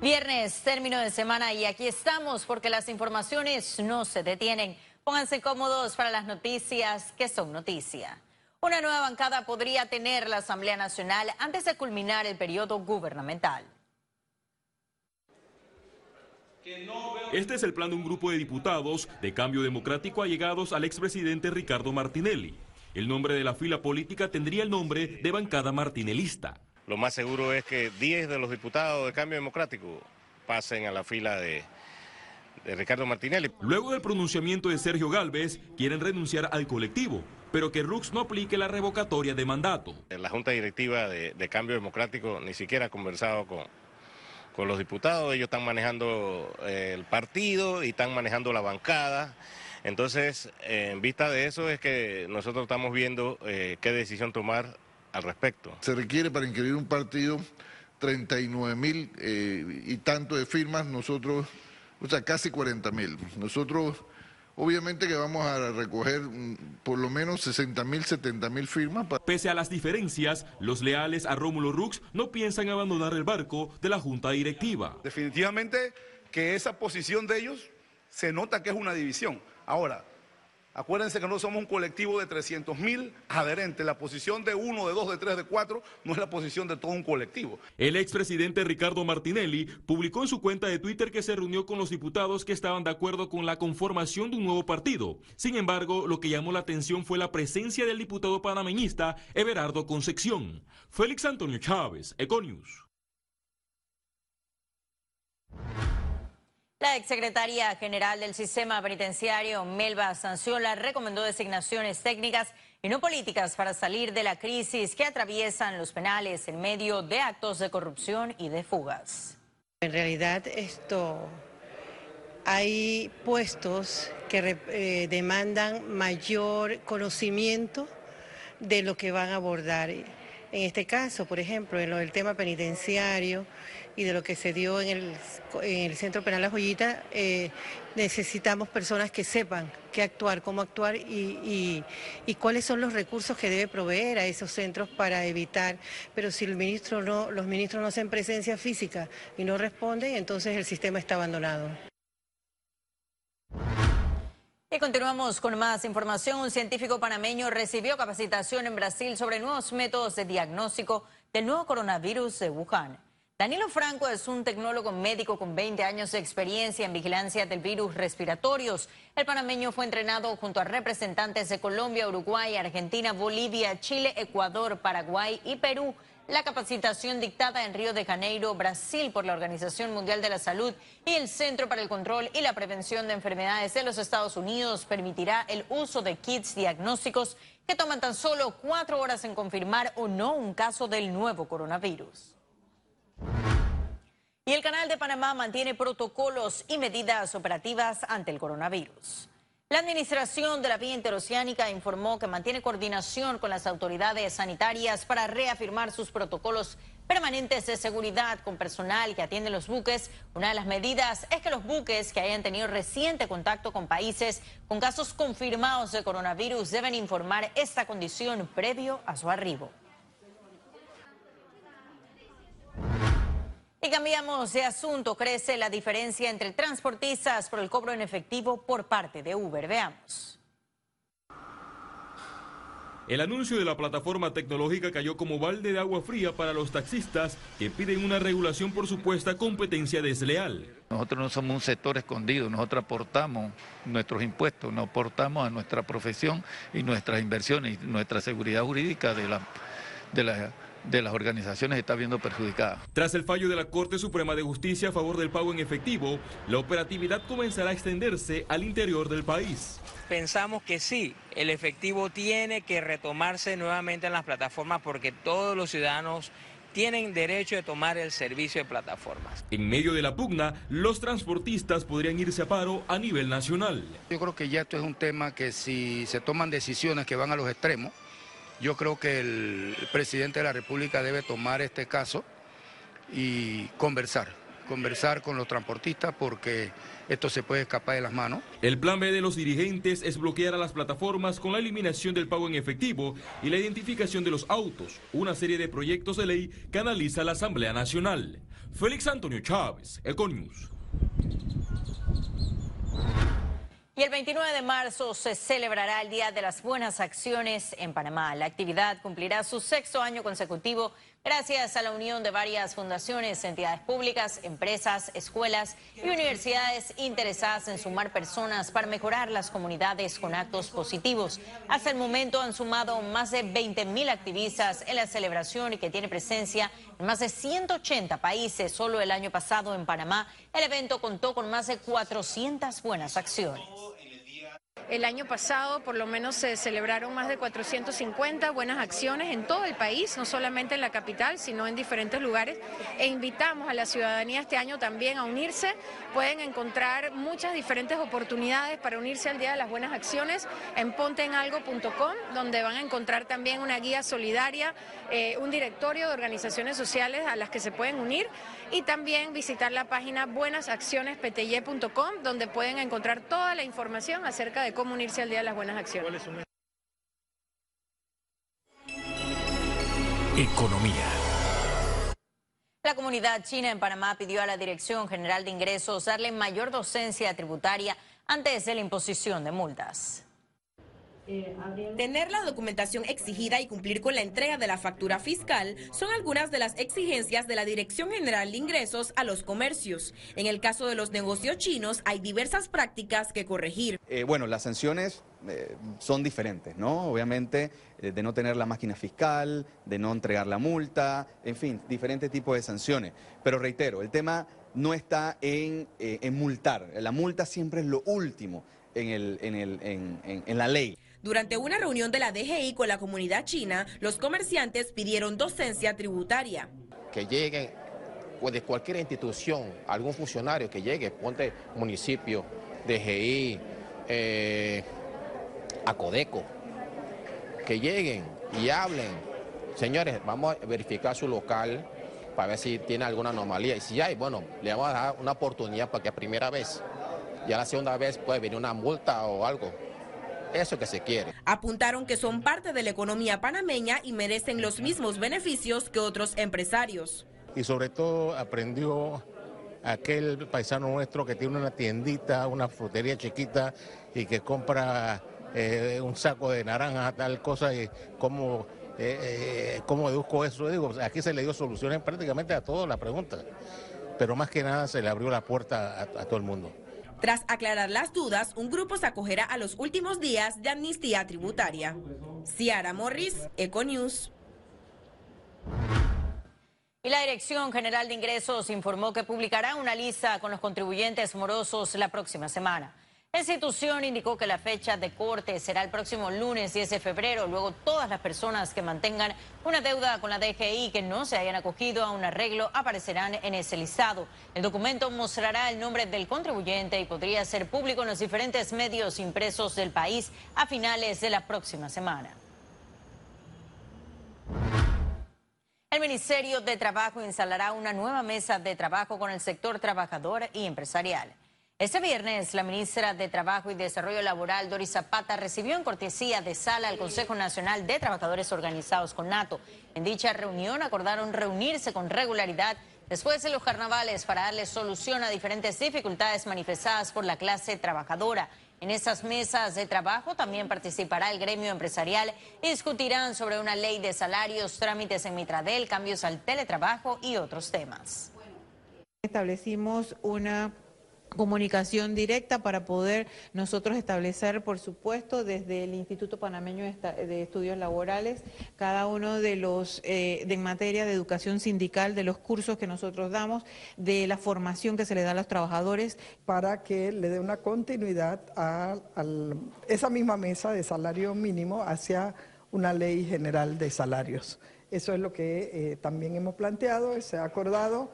Viernes, término de semana y aquí estamos porque las informaciones no se detienen. Pónganse cómodos para las noticias que son noticia. Una nueva bancada podría tener la Asamblea Nacional antes de culminar el periodo gubernamental. Este es el plan de un grupo de diputados de cambio democrático allegados al expresidente Ricardo Martinelli. El nombre de la fila política tendría el nombre de bancada martinelista. Lo más seguro es que 10 de los diputados de cambio democrático pasen a la fila de, Ricardo Martinelli. Luego del pronunciamiento de Sergio Galvez, quieren renunciar al colectivo, pero que Rux no aplique la revocatoria de mandato. La Junta Directiva de, Cambio Democrático ni siquiera ha conversado con, con los diputados, ellos están manejando eh, el partido y están manejando la bancada. Entonces, en vista de eso es que nosotros estamos viendo eh, qué decisión tomar al respecto. Se requiere para inscribir un partido 39 mil eh, y tanto de firmas, nosotros, o sea, casi 40 mil. Nosotros, obviamente que vamos a recoger mm, por lo menos 60 mil, 70 mil firmas. Pese a las diferencias, los leales a Rómulo Rux no piensan abandonar el barco de la Junta Directiva. Definitivamente que esa posición de ellos se nota que es una división. Ahora, acuérdense que no somos un colectivo de 300 mil adherentes. La posición de uno, de dos, de tres, de cuatro no es la posición de todo un colectivo. El expresidente Ricardo Martinelli publicó en su cuenta de Twitter que se reunió con los diputados que estaban de acuerdo con la conformación de un nuevo partido. Sin embargo, lo que llamó la atención fue la presencia del diputado panameñista Everardo Concepción. Félix Antonio Chávez, Econius. La exsecretaria general del sistema penitenciario, Melba Sanciola, recomendó designaciones técnicas y no políticas para salir de la crisis que atraviesan los penales en medio de actos de corrupción y de fugas. En realidad esto hay puestos que eh, demandan mayor conocimiento de lo que van a abordar. En este caso, por ejemplo, en lo del tema penitenciario, y de lo que se dio en el, Centro Penal La Joyita, eh, necesitamos personas que sepan qué actuar, cómo actuar y, cuáles son los recursos que debe proveer a esos centros para evitar. Pero si el ministro no, los ministros no hacen presencia física y no responden, entonces el sistema está abandonado. Y continuamos con más información. Un científico panameño recibió capacitación en Brasil sobre nuevos métodos de diagnóstico del nuevo coronavirus de Wuhan. Danilo Franco es un tecnólogo médico con 20 años de experiencia en vigilancia del virus respiratorios. El panameño fue entrenado junto a representantes de Colombia, Uruguay, Argentina, Bolivia, Chile, Ecuador, Paraguay y Perú. La capacitación dictada en Río de Janeiro, Brasil, por la Organización Mundial de la Salud y el Centro para el Control y la Prevención de Enfermedades de los Estados Unidos permitirá el uso de kits diagnósticos que toman tan solo cuatro horas en confirmar o no un caso del nuevo coronavirus. Y el Canal de Panamá mantiene protocolos y medidas operativas ante el coronavirus. La Administración de la Vía Interoceánica informó que mantiene coordinación con las autoridades sanitarias para reafirmar sus protocolos permanentes de seguridad con personal que atiende los buques. Una de las medidas es que los buques que hayan tenido reciente contacto con países con casos confirmados de coronavirus deben informar esta condición previo a su arribo. Y cambiamos de asunto. Crece la diferencia entre transportistas por el cobro en efectivo por parte de Uber. Veamos. El anuncio de la plataforma tecnológica cayó como balde de agua fría para los taxistas que piden una regulación por supuesta competencia desleal. Nosotros no somos un sector escondido, nosotros aportamos nuestros impuestos, nos aportamos a nuestra profesión y nuestras inversiones y nuestra seguridad jurídica de la, de la de las organizaciones está viendo perjudicada. Tras el fallo de la Corte Suprema de Justicia a favor del pago en efectivo, la operatividad comenzará a extenderse al interior del país. Pensamos que sí, el efectivo tiene que retomarse nuevamente en las plataformas porque todos los ciudadanos tienen derecho de tomar el servicio de plataformas. En medio de la pugna, los transportistas podrían irse a paro a nivel nacional. Yo creo que ya esto es un tema que si se toman decisiones que van a los extremos, yo creo que el presidente de la República debe tomar este caso y conversar, conversar con los transportistas porque esto se puede escapar de las manos. El plan B de los dirigentes es bloquear a las plataformas con la eliminación del pago en efectivo y la identificación de los autos, una serie de proyectos de ley que analiza la Asamblea Nacional. Félix Antonio Chávez, Econius. Y el 29 de marzo se celebrará el Día de las Buenas Acciones en Panamá. La actividad cumplirá su sexto año consecutivo gracias a la unión de varias fundaciones, entidades públicas, empresas, escuelas y universidades interesadas en sumar personas para mejorar las comunidades con actos positivos. Hasta el momento han sumado más de 20 mil activistas en la celebración y que tiene presencia en más de 180 países. Solo el año pasado en Panamá el evento contó con más de 400 buenas acciones. El año pasado por lo menos se celebraron más de 450 buenas acciones en todo el país, no solamente en la capital, sino en diferentes lugares. E invitamos a la ciudadanía este año también a unirse. Pueden encontrar muchas diferentes oportunidades para unirse al Día de las Buenas Acciones en ponteenalgo.com, donde van a encontrar también una guía solidaria, eh, un directorio de organizaciones sociales a las que se pueden unir y también visitar la página buenasaccionespty.com, donde pueden encontrar toda la información acerca de cómo unirse al Día de las Buenas Acciones. Economía. La comunidad china en Panamá pidió a la Dirección General de Ingresos darle mayor docencia tributaria antes de la imposición de multas. Tener la documentación exigida y cumplir con la entrega de la factura fiscal son algunas de las exigencias de la Dirección General de Ingresos a los comercios. En el caso de los negocios chinos hay diversas prácticas que corregir. Eh, bueno, las sanciones eh, son diferentes, ¿no? Obviamente, eh, de no tener la máquina fiscal, de no entregar la multa, en fin, diferentes tipos de sanciones. Pero reitero, el tema no está en, en multar. La multa siempre es lo último en, el, en, el, en, en la ley. Durante una reunión de la DGI con la comunidad china, los comerciantes pidieron docencia tributaria. Que llegue pues, de cualquier institución, algún funcionario que llegue, ponte municipio, DGI, eh, Acodeco, que lleguen y hablen. Señores, vamos a verificar su local para ver si tiene alguna anomalía. Y si hay, bueno, le vamos a dar una oportunidad para que a primera vez, ya la segunda vez puede venir una multa o algo eso que se quiere. Apuntaron que son parte de la economía panameña y merecen los mismos beneficios que otros empresarios. Y sobre todo aprendió aquel paisano nuestro que tiene una tiendita, una frutería chiquita y que compra eh, un saco de naranja, tal cosa, y cómo, eh, eh, cómo deduzco eso. Digo, aquí se le dio soluciones prácticamente a todas las preguntas, pero más que nada se le abrió la puerta a todo el mundo. Tras aclarar las dudas, un grupo se acogerá a los últimos días de amnistía tributaria. Ciara Morris, Econews. Y la Dirección General de Ingresos informó que publicará una lista con los contribuyentes morosos la próxima semana. La institución indicó que la fecha de corte será el próximo lunes 10 de febrero. Luego, todas las personas que mantengan una deuda con la DGI que no se hayan acogido a un arreglo aparecerán en ese listado. El documento mostrará el nombre del contribuyente y podría ser público en los diferentes medios impresos del país a finales de la próxima semana. El Ministerio de Trabajo instalará una nueva mesa de trabajo con el sector trabajador y empresarial. Este viernes, la ministra de Trabajo y Desarrollo Laboral, Doris Zapata, recibió en cortesía de sala al Consejo Nacional de Trabajadores Organizados con NATO. En dicha reunión acordaron reunirse con regularidad después de los carnavales para darle solución a diferentes dificultades manifestadas por la clase trabajadora. En estas mesas de trabajo también participará el gremio empresarial y discutirán sobre una ley de salarios, trámites en Mitradel, cambios al teletrabajo y otros temas. Establecimos una comunicación directa para poder nosotros establecer, por supuesto, desde el Instituto Panameño de Estudios Laborales, cada uno de los, eh, en materia de educación sindical, de los cursos que nosotros damos, de la formación que se le da a los trabajadores. Para que le dé una continuidad a, esa misma mesa de salario mínimo hacia una ley general de salarios. Eso es lo que eh, también hemos planteado, se ha acordado.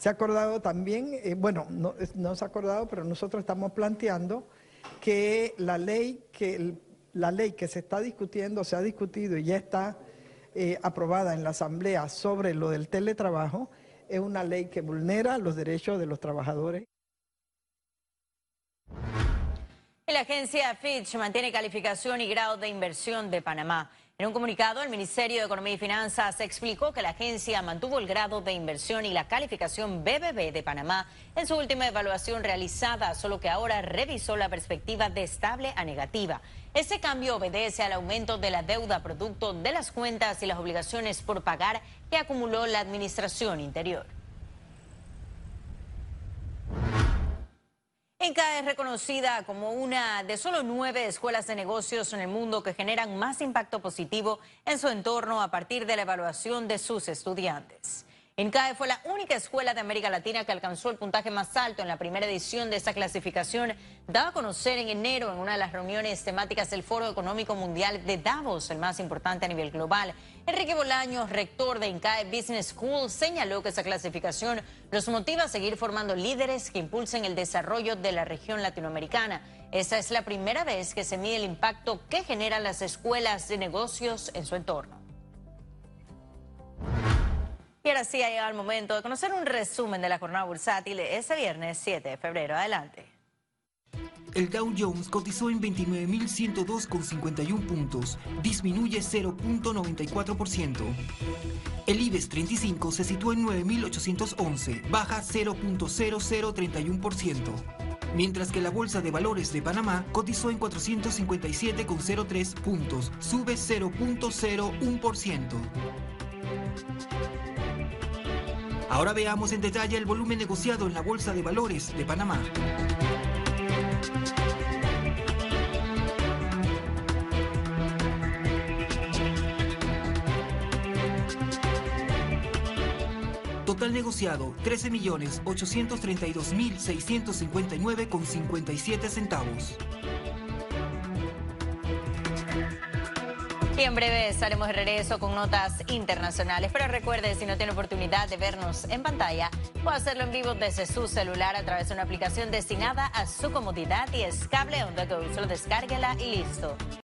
Se ha acordado también, eh, bueno, no, se ha acordado, pero nosotros estamos planteando que la ley que, la ley que se está discutiendo, se ha discutido y ya está eh, aprobada en la Asamblea sobre lo del teletrabajo, es una ley que vulnera los derechos de los trabajadores. La agencia Fitch mantiene calificación y grado de inversión de Panamá. En un comunicado, el Ministerio de Economía y Finanzas explicó que la agencia mantuvo el grado de inversión y la calificación BBB de Panamá en su última evaluación realizada, solo que ahora revisó la perspectiva de estable a negativa. Ese cambio obedece al aumento de la deuda producto de las cuentas y las obligaciones por pagar que acumuló la administración interior. Es reconocida como una de solo nueve escuelas de negocios en el mundo que generan más impacto positivo en su entorno a partir de la evaluación de sus estudiantes. ENCAE fue la única escuela de América Latina que alcanzó el puntaje más alto en la primera edición de esa clasificación, dada a conocer en enero en una de las reuniones temáticas del Foro Económico Mundial de Davos, el más importante a nivel global. Enrique Bolaños, rector de INCAE Business School, señaló que esa clasificación los motiva a seguir formando líderes que impulsen el desarrollo de la región latinoamericana. Esa es la primera vez que se mide el impacto que generan las escuelas de negocios en su entorno. Y ahora sí ha llegado el momento de conocer un resumen de la jornada bursátil ese viernes 7 de febrero. Adelante. El Dow Jones cotizó en 29.102,51 puntos, disminuye 0.94%. El IBEX 35 se situó en 9.811, baja 0.0031%. Mientras que la Bolsa de Valores de Panamá cotizó en 457,03 puntos, sube 0.01%. Ahora veamos en detalle el volumen negociado en la Bolsa de Valores de Panamá. Total negociado 13.832.659,57 centavos. Y en breve estaremos de regreso con notas internacionales. Pero recuerde, si no tiene oportunidad de vernos en pantalla, puede hacerlo en vivo desde su celular a través de una aplicación destinada a su comodidad y es cable on the go. Solo descárguela y listo.